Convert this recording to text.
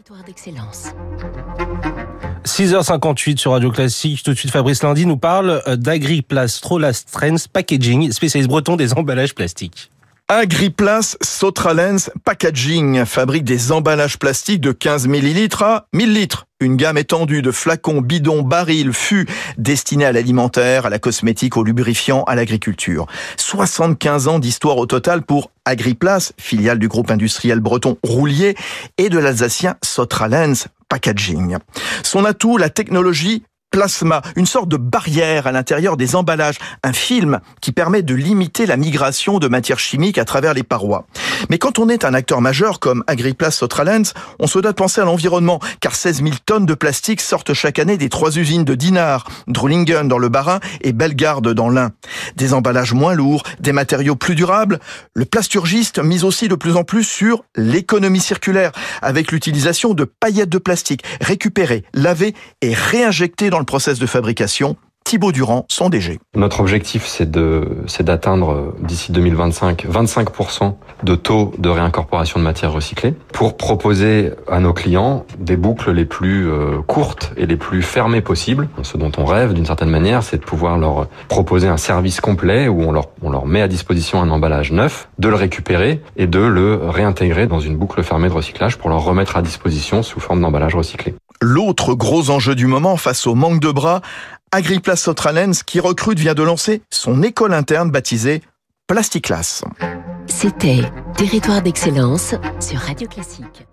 Territoire d'excellence. 6h58 sur Radio Classique. Tout de suite, Fabrice Landy nous parle euh, d'Agriplace Trollas Packaging, spécialiste breton des emballages plastiques. Agriplace Sotralens Packaging fabrique des emballages plastiques de 15 millilitres à 1000 litres. Une gamme étendue de flacons, bidons, barils, fûts destinés à l'alimentaire, à la cosmétique, au lubrifiant, à l'agriculture. 75 ans d'histoire au total pour Agriplace, filiale du groupe industriel breton Roulier et de l'alsacien Sotralens Packaging. Son atout, la technologie plasma, une sorte de barrière à l'intérieur des emballages, un film qui permet de limiter la migration de matières chimiques à travers les parois. Mais quand on est un acteur majeur comme Agriplace Sotralens, on se doit de penser à l'environnement, car 16 000 tonnes de plastique sortent chaque année des trois usines de Dinard, Drulingen dans le Bas-Rhin et Bellegarde dans l'Ain. Des emballages moins lourds, des matériaux plus durables. Le plasturgiste mise aussi de plus en plus sur l'économie circulaire, avec l'utilisation de paillettes de plastique récupérées, lavées et réinjectées dans le process de fabrication. Thibaut Durand, son DG. Notre objectif, c'est d'atteindre euh, d'ici 2025 25% de taux de réincorporation de matières recyclées pour proposer à nos clients des boucles les plus euh, courtes et les plus fermées possibles. Ce dont on rêve d'une certaine manière, c'est de pouvoir leur proposer un service complet où on leur, on leur met à disposition un emballage neuf, de le récupérer et de le réintégrer dans une boucle fermée de recyclage pour leur remettre à disposition sous forme d'emballage recyclé. L'autre gros enjeu du moment face au manque de bras, Agriplace Sotralens, qui recrute, vient de lancer son école interne baptisée Plasticlass. C'était Territoire d'excellence sur Radio Classique.